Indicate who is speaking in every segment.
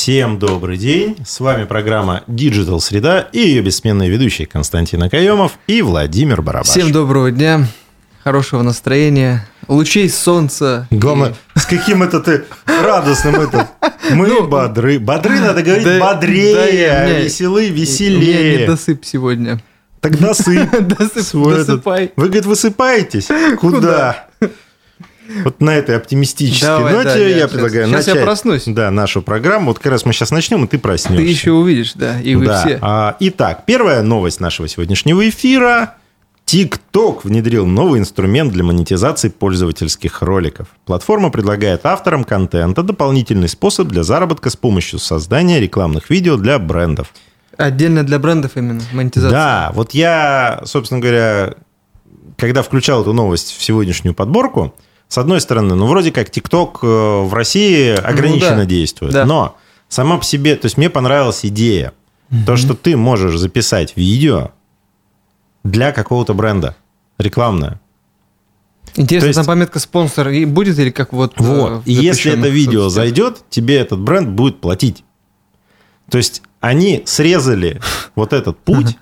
Speaker 1: Всем добрый день. С вами программа Digital Среда и ее бессменные ведущие Константин Акаемов и Владимир Барабаш.
Speaker 2: Всем доброго дня, хорошего настроения, лучей солнца.
Speaker 1: Главное, и... с каким это ты радостным это. Мы ну, бодры. Бодры надо говорить да, бодрее, да, меня, веселы, веселее.
Speaker 2: У меня досып сегодня.
Speaker 1: Так досып. Досып, досыпай. Вы, говорит, высыпаетесь? Куда? Вот на этой оптимистической Давай, ноте да, я, я предлагаю
Speaker 2: сейчас
Speaker 1: начать
Speaker 2: я проснусь.
Speaker 1: Да, нашу программу. Вот как раз мы сейчас начнем, и ты проснешься.
Speaker 2: Ты еще увидишь, да, и вы да. все.
Speaker 1: А, итак, первая новость нашего сегодняшнего эфира. TikTok внедрил новый инструмент для монетизации пользовательских роликов. Платформа предлагает авторам контента дополнительный способ для заработка с помощью создания рекламных видео для брендов.
Speaker 2: Отдельно для брендов именно монетизация.
Speaker 1: Да, вот я, собственно говоря, когда включал эту новость в сегодняшнюю подборку, с одной стороны, ну, вроде как TikTok э, в России ограниченно ну, да. действует, да. но сама по себе, то есть мне понравилась идея, угу. то, что ты можешь записать видео для какого-то бренда рекламное.
Speaker 2: Интересно, есть, там пометка спонсор и будет или как вот...
Speaker 1: Э, вот, и если это видео соцсетях? зайдет, тебе этот бренд будет платить. То есть они срезали вот этот путь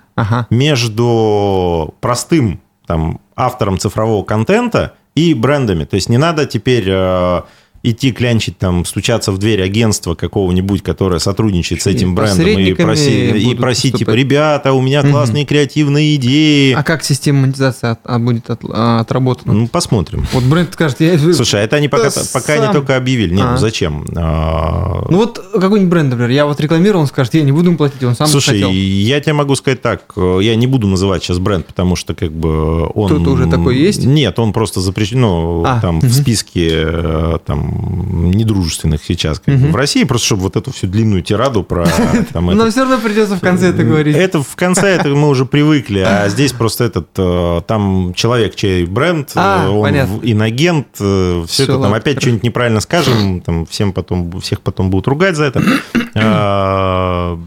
Speaker 1: между простым там, автором цифрового контента и брендами. То есть не надо теперь э, идти клянчить, там, стучаться в дверь агентства какого-нибудь, которое сотрудничает с этим брендом, и, проси, и просить, типа, ребята, у меня классные угу. креативные идеи.
Speaker 2: А как система монетизации от, а, будет от, а, отработана?
Speaker 1: Ну, посмотрим.
Speaker 2: Вот бренд скажет, я...
Speaker 1: Слушай, а это они пока, да пока сам... они только объявили. Нет, ну а. ну зачем?
Speaker 2: А... Ну вот какой-нибудь бренд, например, я вот рекламировал, он скажет, я не буду им платить, он сам
Speaker 1: Слушай,
Speaker 2: хотел.
Speaker 1: я тебе могу сказать так, я не буду называть сейчас бренд, потому что как бы он...
Speaker 2: Кто-то уже такой есть?
Speaker 1: Нет, он просто запрещен, ну, а. там, угу. в списке э, там, недружественных сейчас как угу. бы, в России, просто чтобы вот эту всю длинную тираду про...
Speaker 2: Там, Но это... все равно придется в конце это говорить.
Speaker 1: Это в конце это мы уже привыкли, а здесь просто этот, э, там человек, чей бренд, а, э, он понятно. инагент, э, все, все это там опять что-нибудь неправильно скажем, там всем потом, всех потом будут ругать за это. А,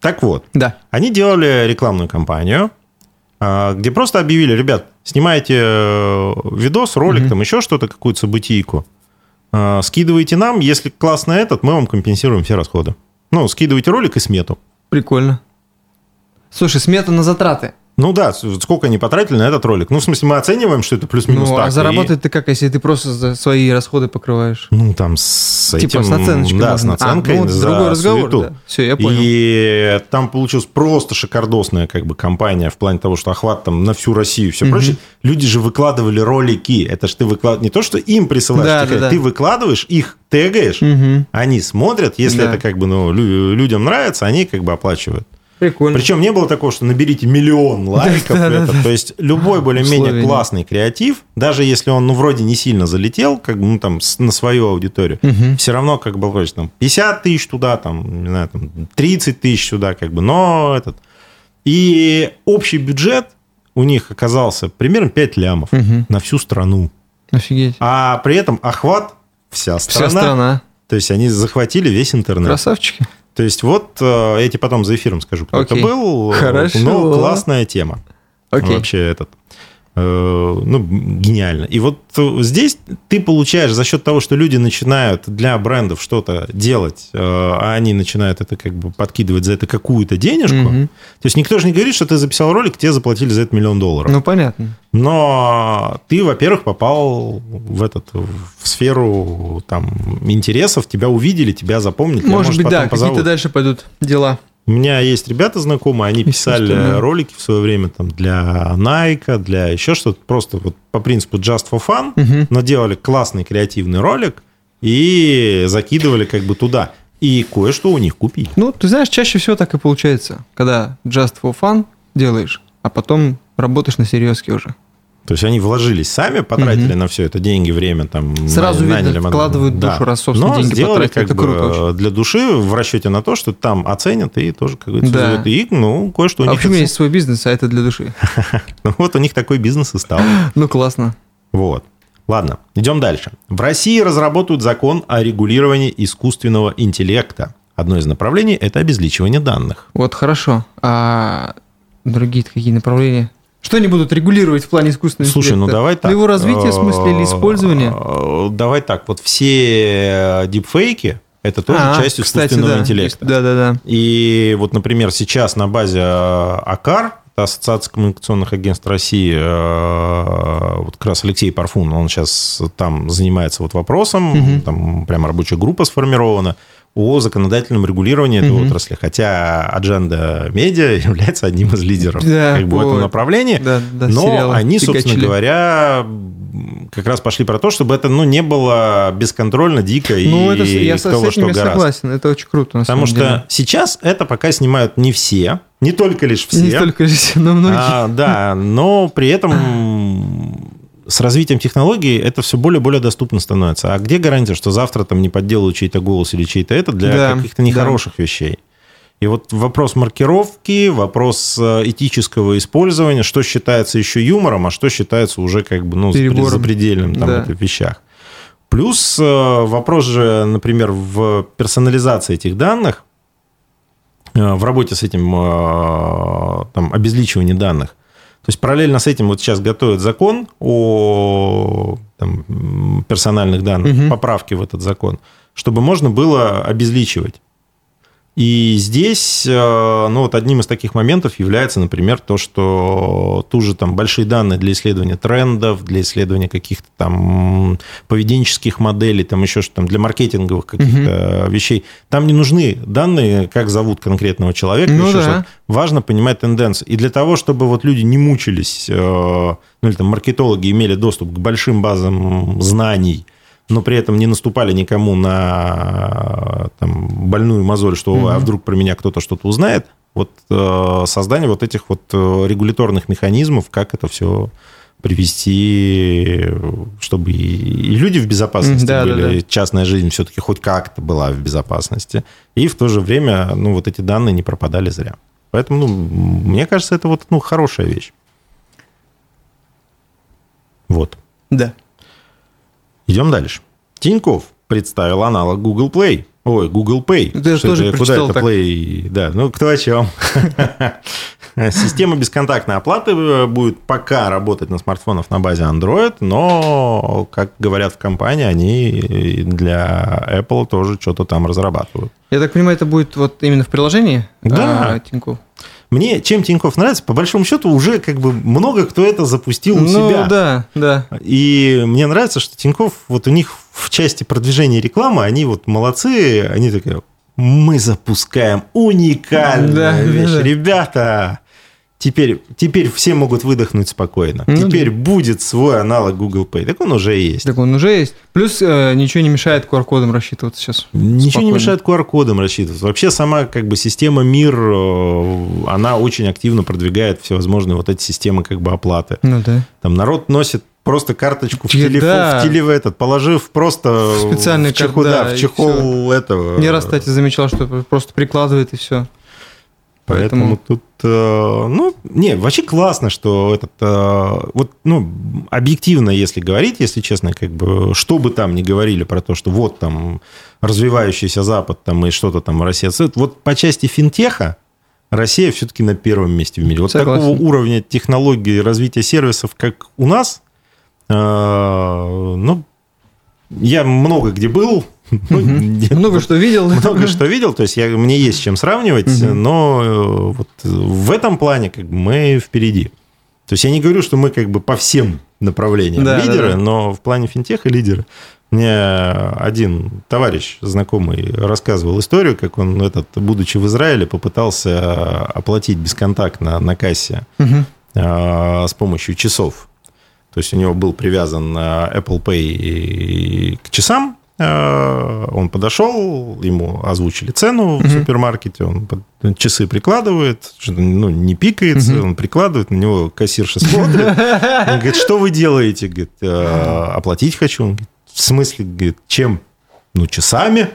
Speaker 1: так вот,
Speaker 2: да.
Speaker 1: они делали рекламную кампанию, а, где просто объявили, ребят, снимайте видос, ролик, угу. там еще что-то, какую-то событийку, скидывайте нам, если классно этот, мы вам компенсируем все расходы. Ну, скидывайте ролик и смету.
Speaker 2: Прикольно. Слушай, смета на затраты.
Speaker 1: Ну да, сколько они потратили на этот ролик. Ну, в смысле, мы оцениваем, что это плюс-минус ну,
Speaker 2: так. а заработать и... ты как, если ты просто за свои расходы покрываешь?
Speaker 1: Ну, там с
Speaker 2: типа
Speaker 1: этим...
Speaker 2: с наценочкой.
Speaker 1: Да, с наценкой а, ну,
Speaker 2: за другой разговор, да. Все, я понял.
Speaker 1: И там получилась просто шикардосная как бы компания в плане того, что охват там на всю Россию и все угу. прочее. Люди же выкладывали ролики. Это ж ты выкладываешь... Не то, что им присылаешь, да, ты, да, ты да. выкладываешь, их тегаешь, угу. они смотрят. Если да. это как бы ну, людям нравится, они как бы оплачивают.
Speaker 2: Прикольно.
Speaker 1: Причем не было такого, что наберите миллион лайков. Да, это, да, то есть любой более-менее классный креатив, даже если он ну вроде не сильно залетел, как бы ну там на свою аудиторию, угу. все равно как бы там 50 тысяч туда, там не знаю, там 30 тысяч сюда, как бы, но этот и общий бюджет у них оказался примерно 5 лямов угу. на всю страну.
Speaker 2: Офигеть.
Speaker 1: А при этом охват вся страна.
Speaker 2: Вся страна.
Speaker 1: То есть они захватили весь интернет.
Speaker 2: Красавчики.
Speaker 1: То есть вот э, я тебе потом за эфиром скажу, кто Окей. это был.
Speaker 2: Хорошо.
Speaker 1: Но классная тема. Окей. Вообще этот. Э, ну, гениально. И вот здесь ты получаешь за счет того, что люди начинают для брендов что-то делать, э, а они начинают это как бы подкидывать за это какую-то денежку. Угу. То есть никто же не говорит, что ты записал ролик, тебе заплатили за это миллион долларов.
Speaker 2: Ну, понятно.
Speaker 1: Но ты, во-первых, попал в этот в сферу там интересов, тебя увидели, тебя запомнили.
Speaker 2: Может, тебя, может быть, да, какие-то дальше пойдут дела.
Speaker 1: У меня есть ребята знакомые, они писали ролики в свое время там для Nike, для еще что-то, просто вот по принципу just for fun, угу. но делали классный креативный ролик и закидывали как бы туда. И кое-что у них купить.
Speaker 2: Ну, ты знаешь, чаще всего так и получается, когда just for fun делаешь, а потом работаешь на серьезке уже.
Speaker 1: То есть они вложились сами, потратили угу. на все это деньги, время, там
Speaker 2: сразу наняли, видно, вкладывают душу, да. раз собственно
Speaker 1: Но
Speaker 2: деньги
Speaker 1: сделали
Speaker 2: потратили,
Speaker 1: как бы круто для души в расчете на то, что там оценят и тоже как говорится, да. и ну кое-что у
Speaker 2: а
Speaker 1: них.
Speaker 2: А почему есть свой бизнес, а это для души?
Speaker 1: ну вот у них такой бизнес и стал.
Speaker 2: ну классно.
Speaker 1: Вот. Ладно, идем дальше. В России разработают закон о регулировании искусственного интеллекта. Одно из направлений – это обезличивание данных.
Speaker 2: Вот хорошо. А другие какие направления? Что они будут регулировать в плане искусственного
Speaker 1: Слушай, ну интеллекта? ну давай так.
Speaker 2: Его развитие, в смысле, или использование?
Speaker 1: Давай так, вот все дипфейки, Это тоже а, часть искусственного кстати, да. интеллекта.
Speaker 2: Да, да, да.
Speaker 1: И вот, например, сейчас на базе АКАР Ассоциация коммуникационных агентств России, э, вот как раз Алексей Парфун, он сейчас там занимается вот вопросом, угу. там прямо рабочая группа сформирована о законодательном регулировании этой угу. отрасли, хотя Адженда Медиа является одним из лидеров да, как бы, в этом направлении, да, да, но они, собственно говоря, как раз пошли про то, чтобы это ну, не было бесконтрольно, дико ну, и это, я кто во что гораздо.
Speaker 2: согласен, это очень круто.
Speaker 1: Потому что деле. сейчас это пока снимают не все, не только лишь все.
Speaker 2: Не только лишь но многие. А,
Speaker 1: да, но при этом с развитием технологий это все более и более доступно становится. А где гарантия, что завтра там не подделают чей-то голос или чей-то это для да, каких-то нехороших да. вещей? И вот вопрос маркировки, вопрос э, этического использования, что считается еще юмором, а что считается уже как бы ну, Перебором. запредельным там, да. в вещах. Плюс э, вопрос же, например, в персонализации этих данных, э, в работе с этим там, обезличиванием данных. То есть параллельно с этим вот сейчас готовят закон о там, персональных данных, угу. поправки в этот закон, чтобы можно было обезличивать. И здесь, э, ну, вот одним из таких моментов является, например, то, что ту же там большие данные для исследования трендов, для исследования каких-то там поведенческих моделей, там еще что там для маркетинговых каких-то угу. вещей, там не нужны данные, как зовут конкретного человека, ну, да. что важно понимать тенденцию. И для того, чтобы вот люди не мучились, э, ну, или там маркетологи имели доступ к большим базам знаний, но при этом не наступали никому на там, больную мозоль, что mm-hmm. а вдруг про меня кто-то что-то узнает. Вот э, создание вот этих вот э, регуляторных механизмов, как это все привести, чтобы и, и люди в безопасности да, были, да, да. частная жизнь все-таки хоть как-то была в безопасности, и в то же время, ну, вот эти данные не пропадали зря. Поэтому, ну, мне кажется, это вот, ну, хорошая вещь. Вот.
Speaker 2: Да.
Speaker 1: Идем дальше. Тиньков представил аналог Google Play. Ой, Google Pay.
Speaker 2: Это что тоже это, куда это так.
Speaker 1: Play? Да, ну кто о чем. Система бесконтактной оплаты э, будет пока работать на смартфонах на базе Android, но, как говорят в компании, они для Apple тоже что-то там разрабатывают.
Speaker 2: Я так понимаю, это будет вот именно в приложении?
Speaker 1: Да. А, Тинькофф. Мне чем Тиньков нравится, по большому счету уже как бы много кто это запустил у ну, себя.
Speaker 2: да, да.
Speaker 1: И мне нравится, что Тиньков, вот у них в части продвижения рекламы, они вот молодцы, они такие, мы запускаем уникальную да, вещь. Да. Ребята, Теперь, теперь все могут выдохнуть спокойно. Ну, теперь да. будет свой аналог Google Pay. Так он уже есть.
Speaker 2: Так он уже есть. Плюс э, ничего не мешает QR-кодом рассчитываться сейчас.
Speaker 1: Ничего спокойно. не мешает QR-кодом рассчитываться. Вообще сама как бы система МИР, э, она очень активно продвигает всевозможные вот эти системы как бы оплаты.
Speaker 2: Ну да.
Speaker 1: Там народ носит просто карточку в телефон, да. в теле в этот, положив просто
Speaker 2: специальный
Speaker 1: в чехол, да, в чехол этого.
Speaker 2: Не раз, кстати, замечал, что просто прикладывает и все.
Speaker 1: Поэтому, Поэтому тут, э, ну, не, вообще классно, что этот, э, вот, ну, объективно, если говорить, если честно, как бы, что бы там ни говорили про то, что вот там развивающийся Запад там и что-то там Россия, вот по части финтеха Россия все-таки на первом месте в мире. Вот Согласен. такого уровня технологий развития сервисов, как у нас, э, ну, я много где был,
Speaker 2: ну, много что видел.
Speaker 1: Много что видел, то есть я, мне есть с чем сравнивать, но э, вот в этом плане как бы мы впереди. То есть я не говорю, что мы как бы по всем направлениям да, лидеры, да, да. но в плане финтеха лидеры. Мне один товарищ знакомый рассказывал историю, как он, этот, будучи в Израиле, попытался оплатить бесконтактно на кассе угу. с помощью часов. То есть у него был привязан Apple Pay к часам, он подошел, ему озвучили цену в супермаркете, он часы прикладывает, ну, не пикается, он прикладывает, на него кассирша смотрит. Он говорит, что вы делаете? Говорит, «Э, оплатить хочу. Он говорит, в смысле, говорит, чем? Ну, часами.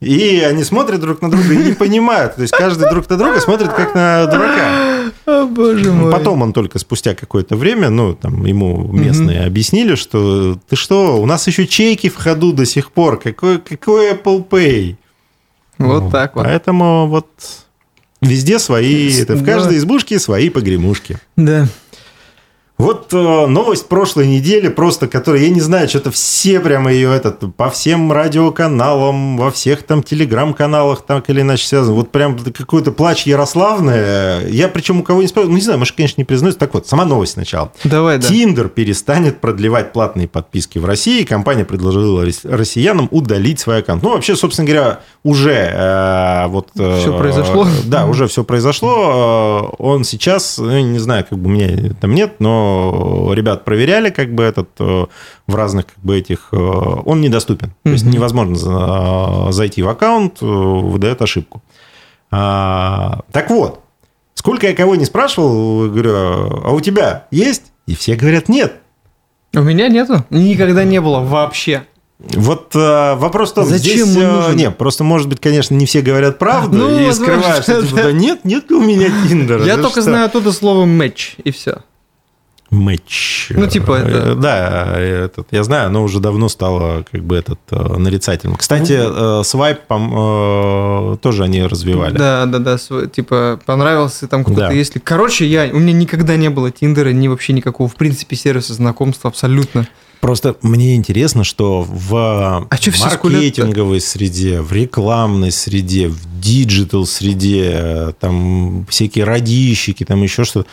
Speaker 1: И они смотрят друг на друга и не понимают. То есть каждый друг на друга смотрит как на дурака.
Speaker 2: О, боже
Speaker 1: мой. Потом он только спустя какое-то время, ну, там ему местные угу. объяснили, что ты что, у нас еще чеки в ходу до сих пор. Какой, какой Apple Pay?
Speaker 2: Вот ну, так вот.
Speaker 1: Поэтому вот везде свои, это в каждой избушке свои погремушки.
Speaker 2: Да.
Speaker 1: Вот э, новость прошлой недели, просто которая, я не знаю, что-то все прямо ее этот, по всем радиоканалам, во всех там телеграм-каналах так или иначе связано. Вот прям какой-то плач Ярославный. Я причем у кого не спрашиваю, ну не знаю, может, конечно, не признаюсь. Так вот, сама новость сначала.
Speaker 2: Давай, да.
Speaker 1: Тиндер перестанет продлевать платные подписки в России. Компания предложила россиянам удалить свой аккаунт. Ну, вообще, собственно говоря, уже э, вот...
Speaker 2: Э, все произошло?
Speaker 1: Да, уже все произошло. Э, он сейчас, ну, не знаю, как бы у меня там нет, но ребят проверяли как бы этот э, в разных как бы этих... Э, он недоступен. Mm-hmm. То есть невозможно зайти в аккаунт, э, выдает ошибку. А, так вот, сколько я кого не спрашивал, говорю, а у тебя есть? И все говорят, нет.
Speaker 2: У меня нету. Никогда не было вообще.
Speaker 1: Вот э, вопрос в том,
Speaker 2: Зачем
Speaker 1: здесь...
Speaker 2: Э,
Speaker 1: нет, просто, может быть, конечно, не все говорят правду ну, и скрывают, что типа, да нет, нет у меня Тиндера.
Speaker 2: Я только что? знаю оттуда слово «матч», и все.
Speaker 1: Матч.
Speaker 2: Ну, типа это...
Speaker 1: Да, этот, я знаю, оно уже давно стало как бы этот э, нарицательным. Кстати, ну, свайп э, тоже они развивали.
Speaker 2: Да, да, да, типа понравился там кто-то, да. если... Короче, я, у меня никогда не было Тиндера, ни вообще никакого, в принципе, сервиса знакомства абсолютно.
Speaker 1: Просто мне интересно, что в а маркетинговой среде, в рекламной среде, в digital среде, там всякие радийщики, там еще что-то,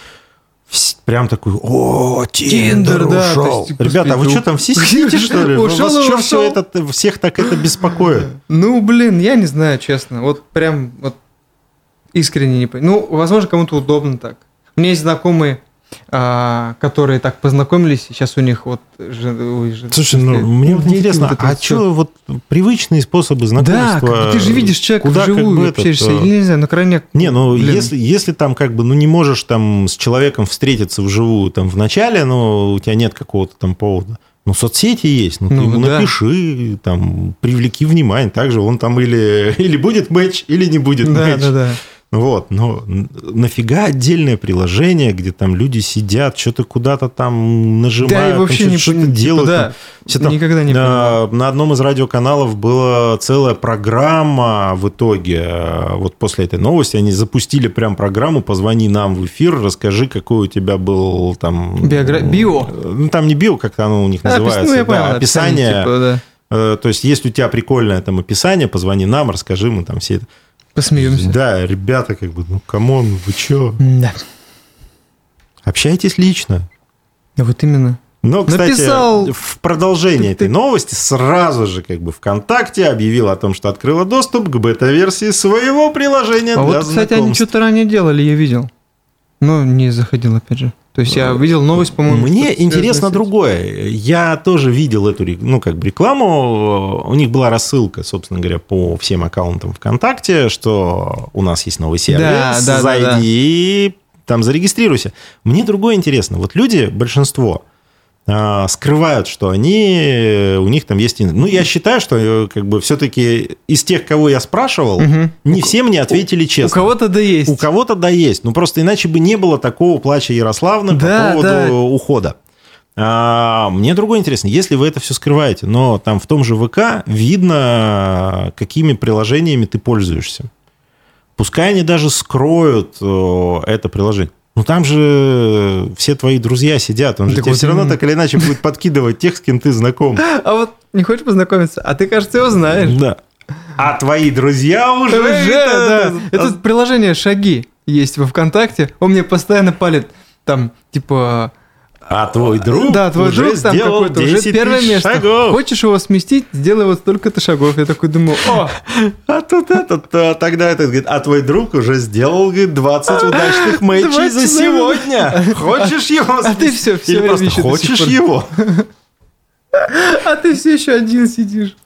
Speaker 1: прям такой, о, Tinder да, ушел. Есть, Ребята, а вы что там все сидите, что ли? Ушел, Вас что все это, всех так это беспокоит?
Speaker 2: Ну, блин, я не знаю, честно. Вот прям вот искренне не понимаю. Ну, возможно, кому-то удобно так. У меня есть знакомые, которые так познакомились, сейчас у них вот...
Speaker 1: Слушай, ну, мне вот интересно, вот а что вот привычные способы знакомства?
Speaker 2: Да, ты же видишь человека куда вживую, как бы общаешься, этот, не знаю, на крайняк...
Speaker 1: Не, ну, если, если там как бы, ну, не можешь там с человеком встретиться вживую там в начале, но у тебя нет какого-то там повода, ну, соцсети есть, ну, ну ты ему да. напиши, там, привлеки внимание, также он там или, или будет матч, или не будет
Speaker 2: да,
Speaker 1: матч.
Speaker 2: Да, да, да.
Speaker 1: Вот, но нафига отдельное приложение, где там люди сидят, что-то куда-то там нажимают, да, и вообще там, что-то, что делают. Да,
Speaker 2: там, там, никогда не
Speaker 1: на, на одном из радиоканалов была целая программа в итоге. Вот после этой новости они запустили прям программу «Позвони нам в эфир, расскажи, какой у тебя был там...»
Speaker 2: Биогра... Био?
Speaker 1: Ну, там не био, как оно у них а, называется. Ну, я понял, да, описание. описание типа, да. Э, то есть, есть у тебя прикольное там описание, позвони нам, расскажи, мы там все это...
Speaker 2: Посмеемся.
Speaker 1: Да, ребята, как бы, ну, come on, вы чё?
Speaker 2: Да.
Speaker 1: Общайтесь лично.
Speaker 2: Вот именно.
Speaker 1: Но, кстати, Написал... в продолжение этой новости сразу же как бы ВКонтакте объявил о том, что открыла доступ к бета-версии своего приложения
Speaker 2: а
Speaker 1: для
Speaker 2: вот, кстати, они что-то ранее делали, я видел. Но не заходил, опять же. То есть я видел новость, по-моему.
Speaker 1: Мне интересно другое. Я тоже видел эту ну, как бы рекламу. У них была рассылка, собственно говоря, по всем аккаунтам ВКонтакте, что у нас есть новый сервис, да, да, зайди да, да. там зарегистрируйся. Мне другое интересно. Вот люди, большинство, скрывают, что они, у них там есть... Ну, я считаю, что э, как бы все-таки из тех, кого я спрашивал, угу. не все мне ответили честно.
Speaker 2: У кого-то да есть.
Speaker 1: У кого-то да есть. Ну, просто иначе бы не было такого плача Ярославны да, по поводу да. ухода. А, мне другое интересно, если вы это все скрываете, но там в том же ВК видно, какими приложениями ты пользуешься. Пускай они даже скроют э, это приложение. Ну там же все твои друзья сидят, он же так тебе вот все равно так или иначе будет подкидывать тех, с кем ты знаком.
Speaker 2: А вот не хочешь познакомиться? А ты, кажется, его знаешь.
Speaker 1: Да. А твои друзья уже... Уже,
Speaker 2: да. Это приложение «Шаги» есть во ВКонтакте. Он мне постоянно палит там, типа,
Speaker 1: а твой друг
Speaker 2: Да, твой уже друг там какой-то уже первое место. Шагов. Хочешь его сместить, сделай вот столько-то шагов. Я такой думаю, о!
Speaker 1: А тут этот, а, тогда этот говорит, а твой друг уже сделал, говорит, 20 удачных матчей за сегодня. Хочешь его
Speaker 2: А ты все, все
Speaker 1: Или просто хочешь его?
Speaker 2: А ты все еще один сидишь.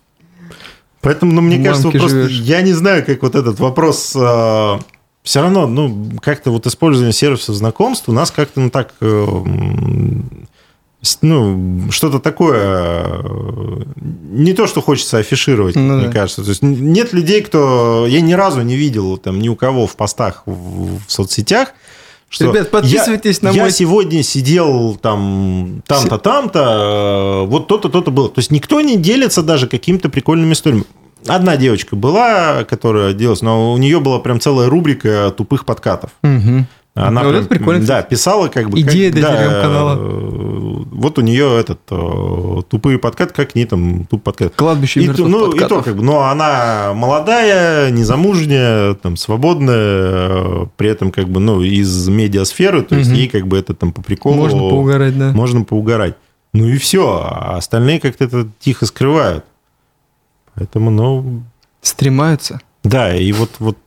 Speaker 1: Поэтому, ну, мне кажется, просто я не знаю, как вот этот вопрос а, все равно, ну, как-то вот использование сервисов знакомств у нас как-то, ну, так, э, ну, что-то такое, э, не то, что хочется афишировать, ну, мне да. кажется. То есть нет людей, кто... Я ни разу не видел там ни у кого в постах в, в соцсетях,
Speaker 2: что Ребят, подписывайтесь
Speaker 1: я,
Speaker 2: на мой...
Speaker 1: Я сегодня сидел там, там-то, там-то, э, вот то-то, то-то было. То есть никто не делится даже какими-то прикольными историями. Одна девочка была, которая делалась, но у нее была прям целая рубрика тупых подкатов.
Speaker 2: Угу.
Speaker 1: Она
Speaker 2: Ну,
Speaker 1: прям,
Speaker 2: это прикольно,
Speaker 1: да, писала как бы...
Speaker 2: Идея
Speaker 1: как-
Speaker 2: для
Speaker 1: да,
Speaker 2: телеграм-канала.
Speaker 1: э, Вот у нее этот э, тупые подкат, как не там туп подкат.
Speaker 2: Кладбище
Speaker 1: И, ну, и то,
Speaker 2: подкатов.
Speaker 1: как бы, но она молодая, незамужняя, там, свободная, при этом, как бы, ну, из медиасферы, то есть
Speaker 2: Мгм.
Speaker 1: ей, как бы, это там по приколу...
Speaker 2: Можно поугарать, да.
Speaker 1: Можно поугарать. Ну и все, а остальные как-то это тихо скрывают. Поэтому, ну,
Speaker 2: Стремаются.
Speaker 1: да, и вот, вот...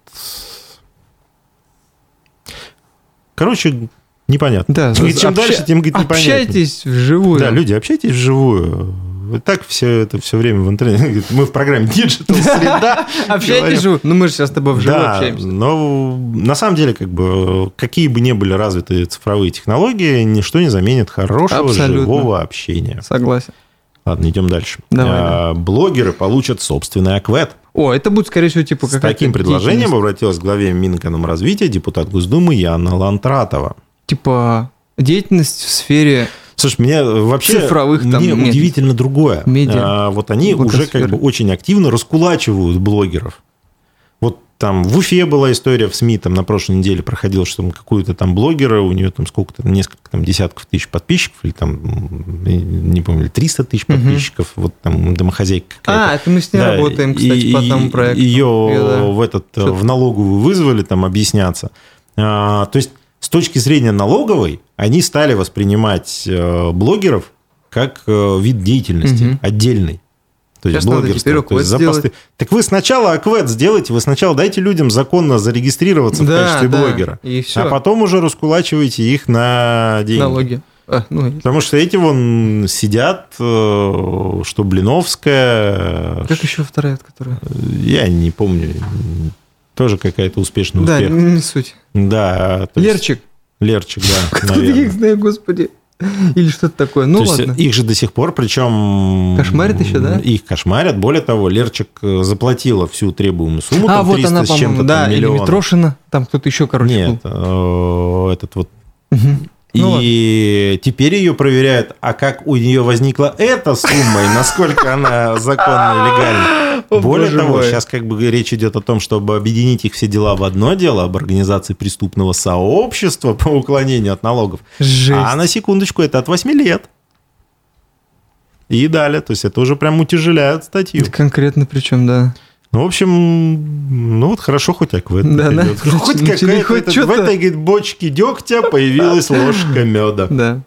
Speaker 1: Короче, непонятно.
Speaker 2: Да,
Speaker 1: И чем
Speaker 2: обща-
Speaker 1: дальше, тем, говорит, непонятнее.
Speaker 2: Общайтесь вживую.
Speaker 1: Да, люди, общайтесь вживую. И так все это все время в интернете. Мы в программе Digital Среда.
Speaker 2: Общайтесь вживую. Ну, мы же сейчас с тобой вживую
Speaker 1: Да,
Speaker 2: общаемся.
Speaker 1: но на самом деле, как бы, какие бы ни были развиты цифровые технологии, ничто не заменит хорошего
Speaker 2: Абсолютно.
Speaker 1: живого общения.
Speaker 2: Согласен.
Speaker 1: Ладно, идем дальше.
Speaker 2: Давай,
Speaker 1: А, Блогеры получат собственный аквет.
Speaker 2: О, это будет, скорее всего, типа
Speaker 1: С
Speaker 2: какая-то
Speaker 1: таким предложением обратилась к главе Минэкономразвития депутат Госдумы Яна Лантратова.
Speaker 2: Типа деятельность в сфере...
Speaker 1: Слушай, мне вообще
Speaker 2: Цифровых там
Speaker 1: мне
Speaker 2: нет.
Speaker 1: удивительно другое.
Speaker 2: Медиа.
Speaker 1: А, вот они уже как бы очень активно раскулачивают блогеров. Там в Уфе была история в СМИ, там на прошлой неделе проходил, что там какую-то там блогера, у нее там сколько-то, несколько там десятков тысяч подписчиков, или там, не помню, или 300 тысяч подписчиков, вот там домохозяйка какая-то.
Speaker 2: А, это мы с ней
Speaker 1: Да,
Speaker 2: работаем, кстати,
Speaker 1: и-
Speaker 2: по тому проекту.
Speaker 1: Ее
Speaker 2: Я, да.
Speaker 1: в, этот,
Speaker 2: Что-то-
Speaker 1: в налоговую вызвали там объясняться. А, то есть с точки зрения налоговой они стали воспринимать э, блогеров как э, вид деятельности
Speaker 2: Мгм.
Speaker 1: отдельный. То есть
Speaker 2: Сейчас надо
Speaker 1: блогерство.
Speaker 2: теперь
Speaker 1: То
Speaker 2: ОКВЭД
Speaker 1: есть за
Speaker 2: сделать.
Speaker 1: посты- Так вы сначала АКВЭД сделайте, вы сначала дайте людям законно зарегистрироваться в
Speaker 2: Да,
Speaker 1: качестве
Speaker 2: да.
Speaker 1: блогера,
Speaker 2: И все.
Speaker 1: а потом уже раскулачивайте их на деньги.
Speaker 2: Налоги. А, ну,
Speaker 1: Потому что эти вон сидят, э, что Блиновская,
Speaker 2: как еще вторая, от которой...
Speaker 1: я не помню. Тоже какая-то успешный
Speaker 2: Да,
Speaker 1: успех.
Speaker 2: не суть.
Speaker 1: Да. то есть-
Speaker 2: Лерчик.
Speaker 1: Лерчик, да,
Speaker 2: Кто таких знает, господи. Или что-то такое. Ну
Speaker 1: То
Speaker 2: ладно.
Speaker 1: их же до сих пор, причем...
Speaker 2: Кошмарят еще, да?
Speaker 1: Их кошмарят. Более того, Лерчик э, заплатила всю требуемую сумму,
Speaker 2: а,
Speaker 1: там
Speaker 2: вот
Speaker 1: 300
Speaker 2: она,
Speaker 1: с чем-то
Speaker 2: по-моему,
Speaker 1: там
Speaker 2: да, или. Митрошина, там кто-то еще, короче,
Speaker 1: Нет, э, этот вот.
Speaker 2: был. Ну
Speaker 1: и теперь ее проверяют, а как у нее возникла эта сумма и насколько она законна и легальна. Более
Speaker 2: боже
Speaker 1: того,
Speaker 2: мой.
Speaker 1: сейчас как бы речь идет о том, чтобы объединить их все дела в одно дело, об организации преступного сообщества по уклонению от налогов.
Speaker 2: Жесть.
Speaker 1: А на секундочку, это от 8 лет. И далее. То есть это уже прям утяжеляет статью.
Speaker 2: Конкретно причем, да.
Speaker 1: Ну, в общем, ну вот хорошо хоть этом.
Speaker 2: Да, да.
Speaker 1: Хоть какая-то
Speaker 2: хоть
Speaker 1: в этой говорит, бочке дегтя появилась ложка меда.
Speaker 2: Да.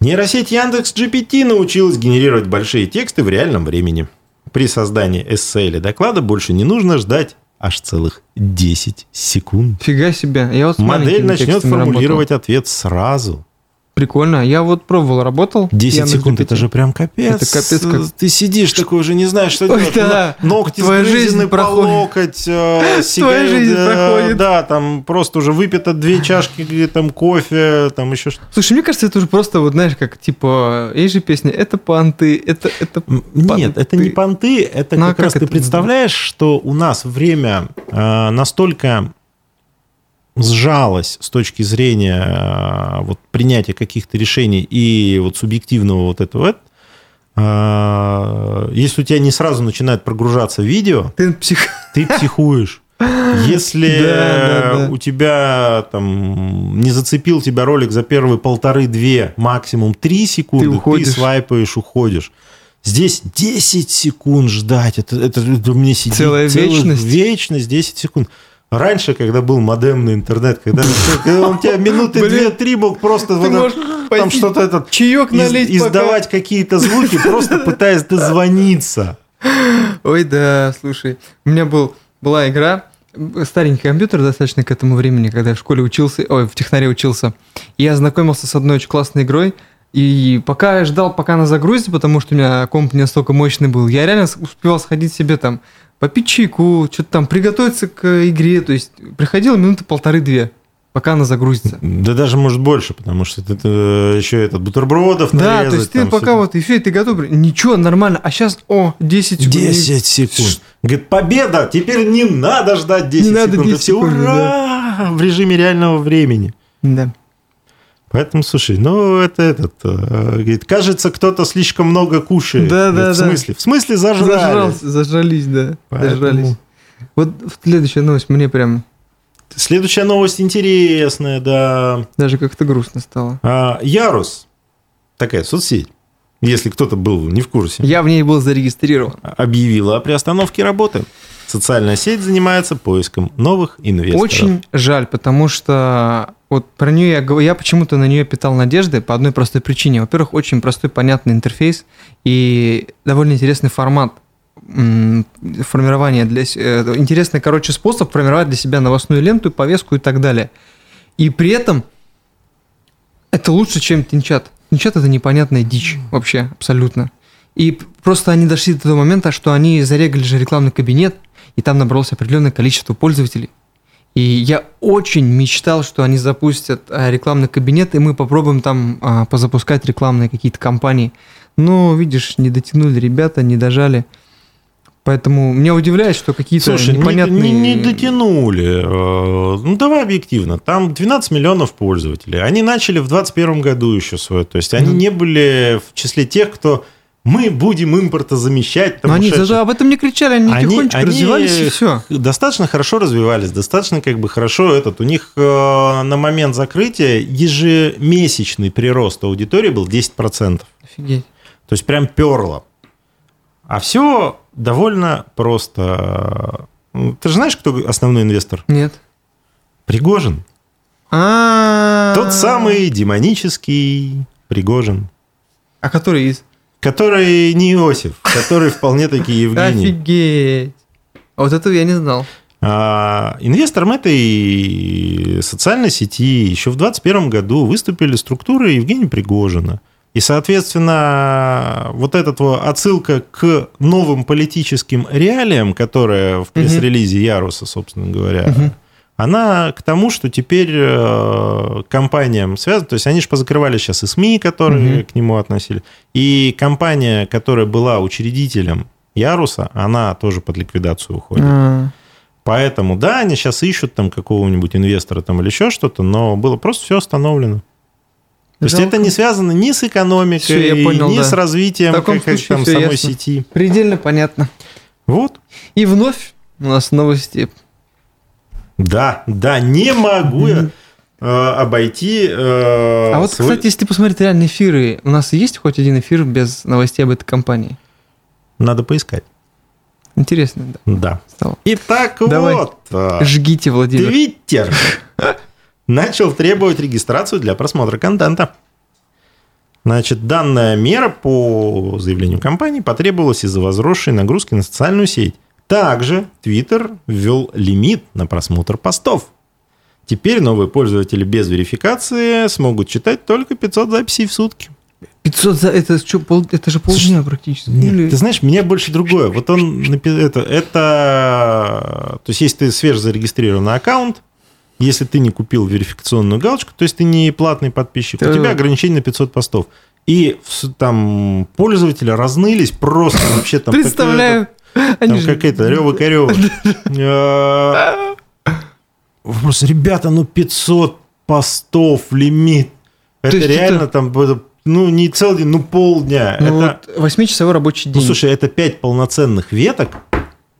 Speaker 1: Нейросеть Яндекс GPT научилась генерировать большие тексты в реальном времени. При создании эссе или доклада больше не нужно ждать аж целых 10 секунд.
Speaker 2: Фига себе. Я вот
Speaker 1: Модель начнет формулировать ответ сразу.
Speaker 2: Прикольно. Я вот пробовал, работал.
Speaker 1: 10
Speaker 2: Яндекс
Speaker 1: секунд,
Speaker 2: GPT.
Speaker 1: это же прям капец.
Speaker 2: Это капец как-
Speaker 1: Ты сидишь такой уже не знаешь, что
Speaker 2: Ой,
Speaker 1: делать.
Speaker 2: да.
Speaker 1: Но- Ногти
Speaker 2: Твоя жизнь
Speaker 1: по
Speaker 2: проходит.
Speaker 1: локоть, э, сигарет,
Speaker 2: жизнь
Speaker 1: э,
Speaker 2: проходит.
Speaker 1: Да, там просто уже выпито две чашки там кофе, там еще что-то.
Speaker 2: Слушай, мне кажется, это уже просто, вот знаешь, как, типа, есть же песня «Это панты», это, это...
Speaker 1: М, Нет, это не понты, это
Speaker 2: Ну, а
Speaker 1: как,
Speaker 2: как
Speaker 1: раз ты представляешь, что у нас время э, настолько сжалось с точки зрения э, вот, принятия каких-то решений и вот субъективного вот этого. э, если у тебя не сразу начинает прогружаться видео,
Speaker 2: Ты псих...
Speaker 1: ты психуешь. Если
Speaker 2: Да, да, да.
Speaker 1: у тебя там не зацепил тебя ролик за первые полторы-две, максимум три секунды, ты,
Speaker 2: уходишь.
Speaker 1: свайпаешь, уходишь. Здесь 10 секунд ждать. Это, это, это мне сидит
Speaker 2: Целая
Speaker 1: целых
Speaker 2: вечность.
Speaker 1: Вечность, 10 секунд. Раньше, когда был модемный интернет, когда, когда он у тебя минуты две-три мог просто вот там что-то этот
Speaker 2: чаек
Speaker 1: из-
Speaker 2: налить пока.
Speaker 1: издавать какие-то звуки, просто пытаясь дозвониться.
Speaker 2: Ой, да, слушай, у меня был, была игра, старенький компьютер достаточно к этому времени, когда я в школе учился, ой, в технаре учился. И я ознакомился с одной очень классной игрой, и пока я ждал, пока она загрузится, потому что у меня комп не настолько мощный был, я реально успевал сходить себе там, попить чайку, что-то там, приготовиться к игре, то есть приходило минуты полторы-две, пока она загрузится.
Speaker 1: Да даже может больше, потому что это, еще этот бутербродов
Speaker 2: Да,
Speaker 1: нарезать,
Speaker 2: то есть ты пока
Speaker 1: всё.
Speaker 2: вот, и все, и ты готов, ничего, нормально, а сейчас, о, 10 секунд.
Speaker 1: 10 секунд. Говорит, победа! Теперь не надо ждать 10
Speaker 2: Не надо
Speaker 1: секунд.
Speaker 2: 10
Speaker 1: И все,
Speaker 2: секунд,
Speaker 1: ура! В режиме реального времени.
Speaker 2: Да.
Speaker 1: Поэтому, слушай, ну это этот, э, говорит, кажется, кто-то слишком много кушает.
Speaker 2: Да,
Speaker 1: Говорит,
Speaker 2: да,
Speaker 1: в
Speaker 2: да.
Speaker 1: смысле? В смысле зажрали?
Speaker 2: Зажрался, зажрались, да.
Speaker 1: Поэтому-
Speaker 2: Зажрались. Вот следующая новость мне прям
Speaker 1: Следующая новость интересная, да.
Speaker 2: Даже как-то грустно стало.
Speaker 1: А, Ярус, такая соцсеть, если кто-то был не в курсе.
Speaker 2: Я в ней был зарегистрирован.
Speaker 1: Объявила о приостановке работы. Социальная сеть занимается поиском новых инвесторов.
Speaker 2: Очень жаль, потому что вот про нее я, я почему-то на нее питал надежды по одной простой причине. Во-первых, очень простой, понятный интерфейс и довольно интересный формат формирования для э, интересный, короче, способ формировать для себя новостную ленту, повестку и так далее. И при этом это лучше, чем Тинчат. Тинчат это непонятная дичь вообще абсолютно. И просто они дошли до того момента, что они зарегали же рекламный кабинет, и там набралось определенное количество пользователей. И я очень мечтал, что они запустят а, рекламный кабинет, и мы попробуем там а, позапускать рекламные какие-то кампании. Но, видишь, не дотянули ребята, не дожали. Поэтому меня удивляет, что какие-то Слушай, непонятные...
Speaker 1: Не, не, не дотянули. Э, ну, давай объективно. Там 12 миллионов пользователей. Они начали в 2021 году еще свое. То есть, они mm. не были в числе тех, кто мы будем импортозамещать.
Speaker 2: Но они ушедших. об этом не кричали, они, они тихонечко они развивались и все.
Speaker 1: Достаточно хорошо развивались, достаточно как бы хорошо этот. У них э, на момент закрытия ежемесячный прирост аудитории был 10%.
Speaker 2: Офигеть.
Speaker 1: То есть прям перло. А все довольно просто. Ты же знаешь, кто основной инвестор?
Speaker 2: Нет.
Speaker 1: Пригожин.
Speaker 2: А.
Speaker 1: Тот самый демонический Пригожин.
Speaker 2: А который из?
Speaker 1: Который не Иосиф, который вполне таки Евгений.
Speaker 2: Офигеть. А вот этого я не знал.
Speaker 1: А, инвестором этой социальной сети еще в 2021 году выступили структуры Евгения Пригожина. И, соответственно, вот эта отсылка к новым политическим реалиям, которая в пресс-релизе Яруса, собственно говоря, угу. Она к тому, что теперь э, компаниям связано, то есть они же позакрывали сейчас и СМИ, которые угу. к нему относили, и компания, которая была учредителем Яруса, она тоже под ликвидацию уходит. А. Поэтому, да, они сейчас ищут там какого-нибудь инвестора там или еще что-то, но было просто все остановлено. То есть это не связано ни с экономикой, все, понял, ни да. с развитием как, случае, там, самой ясно. сети.
Speaker 2: Предельно понятно.
Speaker 1: Вот.
Speaker 2: И вновь у нас новости.
Speaker 1: Да, да, не могу я э, обойти. Э,
Speaker 2: а вот, свой... кстати, если посмотреть реальные эфиры, у нас есть хоть один эфир без новостей об этой компании?
Speaker 1: Надо поискать.
Speaker 2: Интересно,
Speaker 1: да. Да.
Speaker 2: Стало.
Speaker 1: Итак,
Speaker 2: Давай.
Speaker 1: вот.
Speaker 2: Э, Жгите, Владимир.
Speaker 1: Твиттер начал требовать регистрацию для просмотра контента. Значит, данная мера по заявлению компании потребовалась из-за возросшей нагрузки на социальную сеть. Также Twitter ввел лимит на просмотр постов. Теперь новые пользователи без верификации смогут читать только 500 записей в сутки.
Speaker 2: 500 за это что пол это же полдня практически.
Speaker 1: Нет, Или... Ты знаешь, меня больше другое. Вот он это это то есть если ты свежезарегистрированный аккаунт, если ты не купил верификационную галочку, то есть ты не платный подписчик, ты... у тебя ограничение на 500 постов. И там пользователи разнылись просто вообще там...
Speaker 2: Представляю.
Speaker 1: Там какая-то рева корева. Вопрос, ребята, ну 500 постов лимит. Это реально там ну, не целый день, ну, полдня. Ну, это...
Speaker 2: вот 8-часовой рабочий ну, день.
Speaker 1: Ну, слушай, это 5 полноценных веток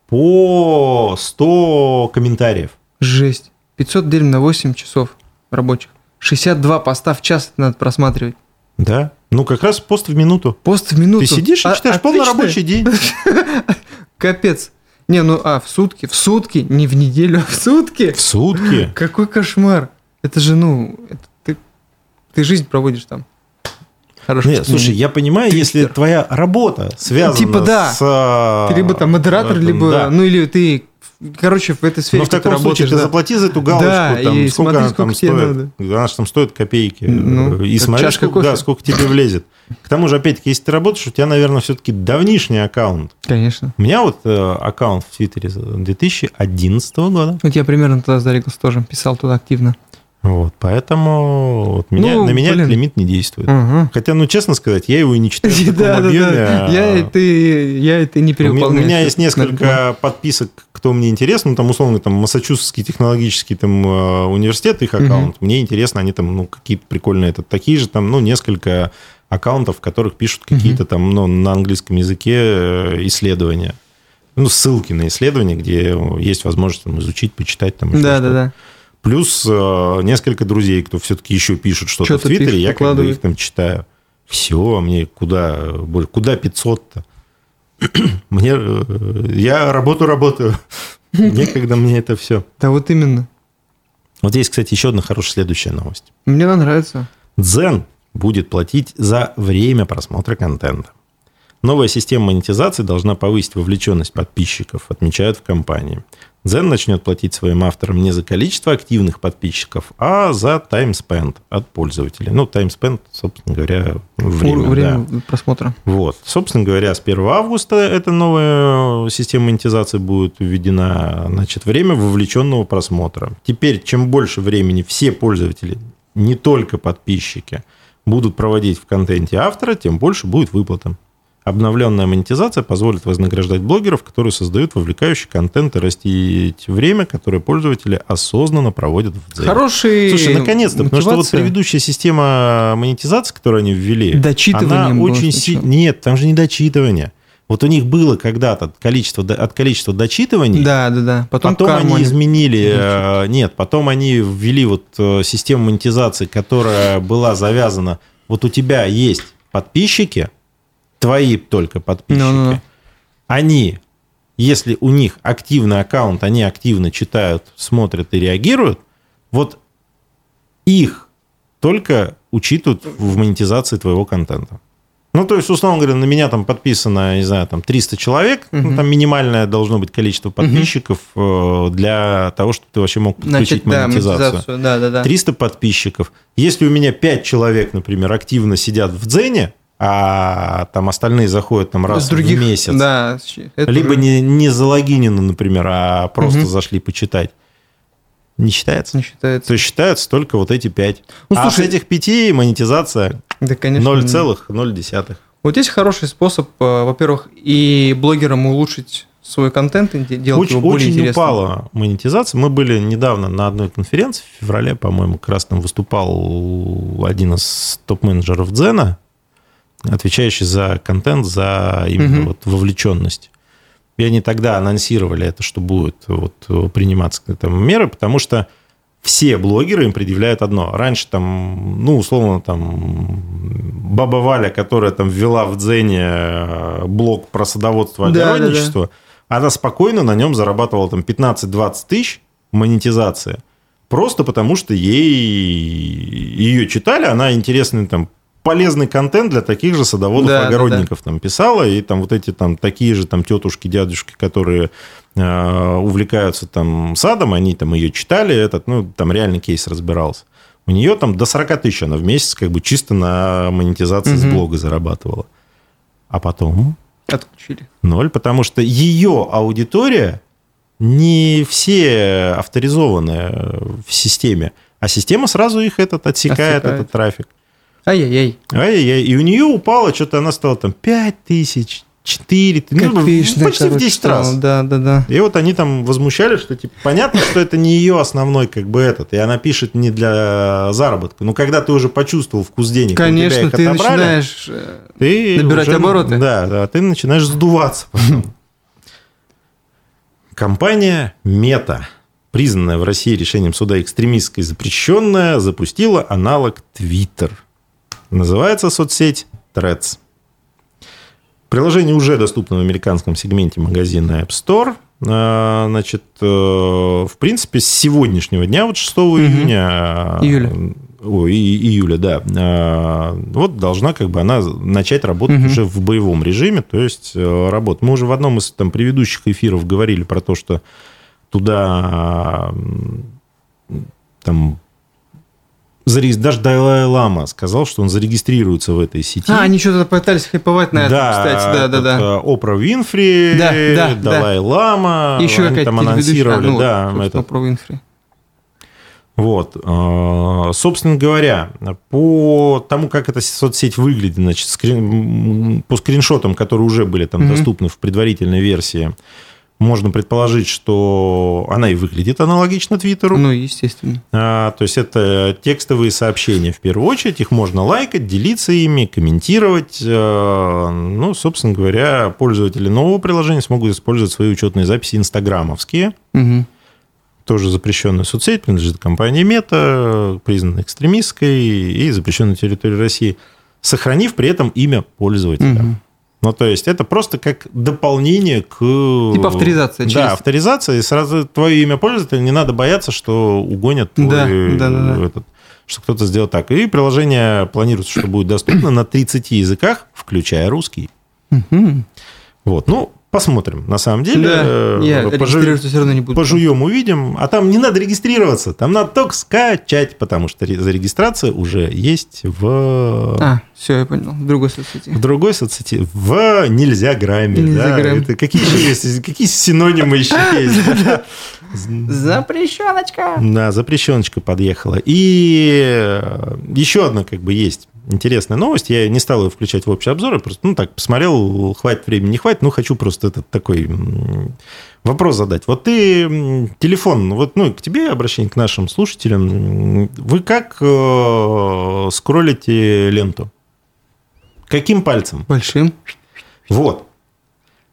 Speaker 1: по 100 комментариев.
Speaker 2: Жесть. 500 делим на 8 часов рабочих. 62 поста в час надо просматривать.
Speaker 1: Да. Ну, как раз пост в минуту.
Speaker 2: Пост в минуту.
Speaker 1: Ты сидишь и а, читаешь полный рабочий день.
Speaker 2: Капец. Не, ну, а, в сутки, в сутки, не в неделю, а в сутки.
Speaker 1: В сутки?
Speaker 2: Какой кошмар. Это же, ну, это, ты, ты жизнь проводишь там.
Speaker 1: Хорошо. Нет, слушай, я понимаю, Твиттер. если твоя работа связана
Speaker 2: типа, да.
Speaker 1: с...
Speaker 2: Ты либо там модератор, этом, либо... Да. Ну, или ты короче, в этой сфере.
Speaker 1: Но в таком случае ты да. заплати за эту галочку, да, там, и сколько смотри, она сколько там стоит. Надо. Она же там стоит копейки. Ну, и смотри, сколько, да, сколько тебе влезет. К тому же, опять-таки, если ты работаешь, у тебя, наверное, все-таки давнишний аккаунт.
Speaker 2: Конечно.
Speaker 1: У меня вот э, аккаунт в Твиттере 2011 года.
Speaker 2: Вот я примерно тогда зарегался тоже, писал туда активно.
Speaker 1: Вот, поэтому вот меня, ну, на меня блин. этот лимит не действует. Угу. Хотя, ну, честно сказать, я его и не читаю в таком объеме. Да,
Speaker 2: да. Я, это, я это не переуполняю.
Speaker 1: У меня есть несколько подписок, кто мне интересен. Ну, там, условно, там, Массачусетский технологический там, э, университет, их аккаунт. Угу. Мне интересно, они там, ну, какие-то прикольные, это такие же, там, ну, несколько аккаунтов, в которых пишут какие-то там, ну, на английском языке э, исследования. Ну, ссылки на исследования, где есть возможность там, изучить, почитать там.
Speaker 2: Да, да, да.
Speaker 1: Плюс э, несколько друзей, кто все-таки еще пишет что-то, что в Твиттере, пишет, я как бы их там читаю. Все, мне куда, куда 500-то? Мне, э, я работу работаю. Некогда мне это все.
Speaker 2: Да вот именно.
Speaker 1: Вот здесь, кстати, еще одна хорошая следующая новость.
Speaker 2: Мне она нравится.
Speaker 1: Дзен будет платить за время просмотра контента. Новая система монетизации должна повысить вовлеченность подписчиков, отмечают в компании. Zen начнет платить своим авторам не за количество активных подписчиков, а за time spent от пользователей. Ну, time spent, собственно говоря, время.
Speaker 2: Время да. просмотра.
Speaker 1: Вот. Собственно говоря, с 1 августа эта новая система монетизации будет введена. Значит, время вовлеченного просмотра. Теперь, чем больше времени все пользователи, не только подписчики, будут проводить в контенте автора, тем больше будет выплата. Обновленная монетизация позволит вознаграждать блогеров, которые создают вовлекающий контент и растить время, которое пользователи осознанно проводят в
Speaker 2: Дзене. Хороший
Speaker 1: Слушай, наконец-то, потому что вот предыдущая система монетизации, которую они ввели, она очень сильно... Нет, там же не дочитывание. Вот у них было когда-то количество, от количества дочитываний.
Speaker 2: Да, да, да.
Speaker 1: Потом, потом они изменили. Э, нет, потом они ввели вот э, систему монетизации, которая была завязана. Вот у тебя есть подписчики, твои только подписчики, no, no. они, если у них активный аккаунт, они активно читают, смотрят и реагируют, вот их только учитывают в монетизации твоего контента. Ну, то есть, условно говоря, на меня там подписано, не знаю, там 300 человек, угу. ну, там минимальное должно быть количество подписчиков угу. для того, чтобы ты вообще мог подключить Значит, монетизацию. Да, монетизацию. Да, да, да. 300 подписчиков. Если у меня 5 человек, например, активно сидят в Дзене, а там остальные заходят там раз других, в месяц.
Speaker 2: Да,
Speaker 1: либо не, не залогинены, например, а просто угу. зашли почитать. Не считается?
Speaker 2: Не считается.
Speaker 1: То есть считаются только вот эти пять. Ну, а слушай, с этих пяти монетизация да, конечно, 0,0.
Speaker 2: Вот есть хороший способ, э, во-первых, и блогерам улучшить свой контент, делать очень, его более
Speaker 1: очень
Speaker 2: интересным.
Speaker 1: упала монетизация. Мы были недавно на одной конференции в феврале, по-моему, как раз там выступал один из топ-менеджеров Дзена, отвечающий за контент, за именно угу. вот вовлеченность. И они тогда анонсировали это, что будет вот приниматься там меры, потому что все блогеры им предъявляют одно. Раньше там, ну, условно, там, Баба Валя, которая там ввела в Дзене э, блог про садоводство и да, огородничество, да, да. она спокойно на нем зарабатывала там 15-20 тысяч монетизация, просто потому что ей ее читали, она интересный там полезный контент для таких же садоводов, да, да, да. там писала, и там вот эти там такие же там тетушки, дядюшки, которые э, увлекаются там садом, они там ее читали, этот, ну, там реальный кейс разбирался. У нее там до 40 тысяч она в месяц как бы чисто на монетизации угу. с блога зарабатывала. А потом...
Speaker 2: Отключили.
Speaker 1: Ноль, потому что ее аудитория не все авторизованы в системе, а система сразу их этот отсекает, отсекает. этот трафик.
Speaker 2: Ай-яй-яй.
Speaker 1: Ай-яй-яй. И у нее упало, что-то она стала там 5 тысяч, 4, ну, почти в 10 стало. раз.
Speaker 2: Да, да, да.
Speaker 1: И вот они там возмущались, что типа понятно, что это не ее основной как бы этот, и она пишет не для заработка. Но когда ты уже почувствовал вкус денег,
Speaker 2: конечно, ты отобрали, начинаешь э, ты набирать уже, обороты.
Speaker 1: Да, да, ты начинаешь сдуваться. Компания Мета, признанная в России решением суда экстремистской запрещенная, запустила аналог Twitter – Называется соцсеть Threads. Приложение уже доступно в американском сегменте магазина App Store. А, значит, э, в принципе, с сегодняшнего дня, вот 6 угу. июня...
Speaker 2: Июля.
Speaker 1: Ой, июля, да. А, вот должна как бы она начать работать угу. уже в боевом режиме, то есть э, работать. Мы уже в одном из там предыдущих эфиров говорили про то, что туда там даже Дайлай Лама сказал, что он зарегистрируется в этой сети.
Speaker 2: А, они что-то пытались хайповать на этом, да, кстати. Да, да, да.
Speaker 1: Э, Опра Винфри, да, да, Далай да. Лама.
Speaker 2: Еще какая-то там анонсировали, а, ну,
Speaker 1: да,
Speaker 2: это... Опра Винфри.
Speaker 1: Вот. Э, собственно говоря, по тому, как эта соцсеть выглядит, значит, скрин... по скриншотам, которые уже были там mm-hmm. доступны в предварительной версии, можно предположить, что она и выглядит аналогично Твиттеру.
Speaker 2: Ну, естественно.
Speaker 1: А, то есть это текстовые сообщения в первую очередь, их можно лайкать, делиться ими, комментировать. А, ну, собственно говоря, пользователи нового приложения смогут использовать свои учетные записи инстаграмовские.
Speaker 2: Угу.
Speaker 1: тоже запрещенная соцсеть, принадлежит компании Мета, признана экстремистской и запрещенной на территории России, сохранив при этом имя пользователя. Угу. Ну, то есть это просто как дополнение к...
Speaker 2: Типа авторизация.
Speaker 1: Через... Да, авторизация, и сразу твое имя пользователя, не надо бояться, что угонят твой... Да, да, да, да. Этот что кто-то сделал так. И приложение планируется, что будет доступно на 30 языках, включая русский. Вот. Ну, Посмотрим, на самом деле. Да,
Speaker 2: э, я пожу... все равно не буду.
Speaker 1: Пожуем, увидим. А там не надо регистрироваться, там надо только скачать, потому что зарегистрация уже есть в...
Speaker 2: А, все, я понял. В другой соцсети.
Speaker 1: В другой соцсети. В нельзя грамме. Нельзя да? Это какие еще есть? Какие синонимы еще есть?
Speaker 2: Запрещеночка.
Speaker 1: Да, запрещеночка подъехала. И э, еще одна как бы есть интересная новость. Я не стал ее включать в общий обзор, я просто, ну, так, посмотрел, хватит времени, не хватит, ну, хочу просто этот такой вопрос задать. Вот ты телефон, вот, ну, к тебе обращение, к нашим слушателям. Вы как э, скроллите ленту? Каким пальцем?
Speaker 2: Большим.
Speaker 1: Вот.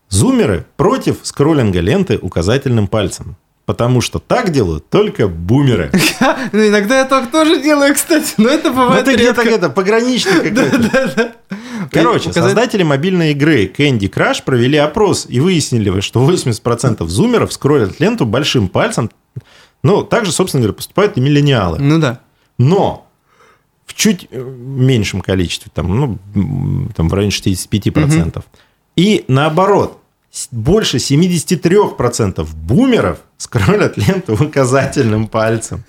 Speaker 1: Зумеры против скроллинга ленты указательным пальцем. Потому что так делают только бумеры.
Speaker 2: Ну, иногда я так тоже делаю, кстати, но это бывает
Speaker 1: Ну, ты где-то где-то пограничник какой-то. Короче, создатели мобильной игры Candy Crush провели опрос и выяснили, что 80% зумеров скроллят ленту большим пальцем. Ну, также, собственно говоря, поступают и миллениалы.
Speaker 2: Ну да.
Speaker 1: Но в чуть э, меньшем количестве, там, ну, там в районе 65%. Угу. И наоборот, больше 73% бумеров скроллят ленту указательным пальцем.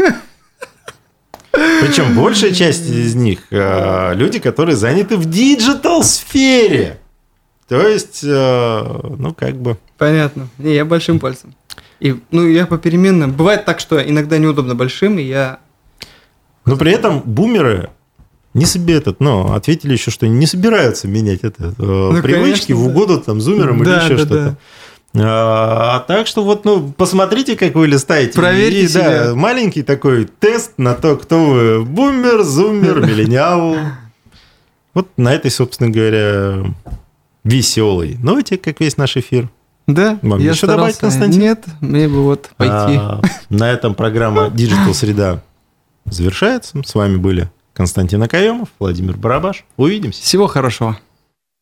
Speaker 1: Причем большая часть из них э, люди, которые заняты в digital -сфере. То есть, э, ну, как бы...
Speaker 2: Понятно. Не, я большим пальцем. И, ну, я попеременно... Бывает так, что иногда неудобно большим, и я...
Speaker 1: Но при этом бумеры не себе этот, но ответили еще, что не собираются менять это э, ну, привычки конечно, в угоду там зумерам да, или еще да, что-то. Да. А, так что вот, ну, посмотрите, как вы листаете.
Speaker 2: Проверьте и, себя.
Speaker 1: Да, маленький такой тест на то, кто вы. Бумер, зумер, миллениал. Вот на этой, собственно говоря, веселой ноте, как весь наш эфир.
Speaker 2: Да,
Speaker 1: Вам я еще добавить, Константин?
Speaker 2: Нет, мне бы вот пойти. А,
Speaker 1: на этом программа Digital Среда завершается. С вами были Константин Акаемов, Владимир Барабаш. Увидимся.
Speaker 2: Всего хорошего.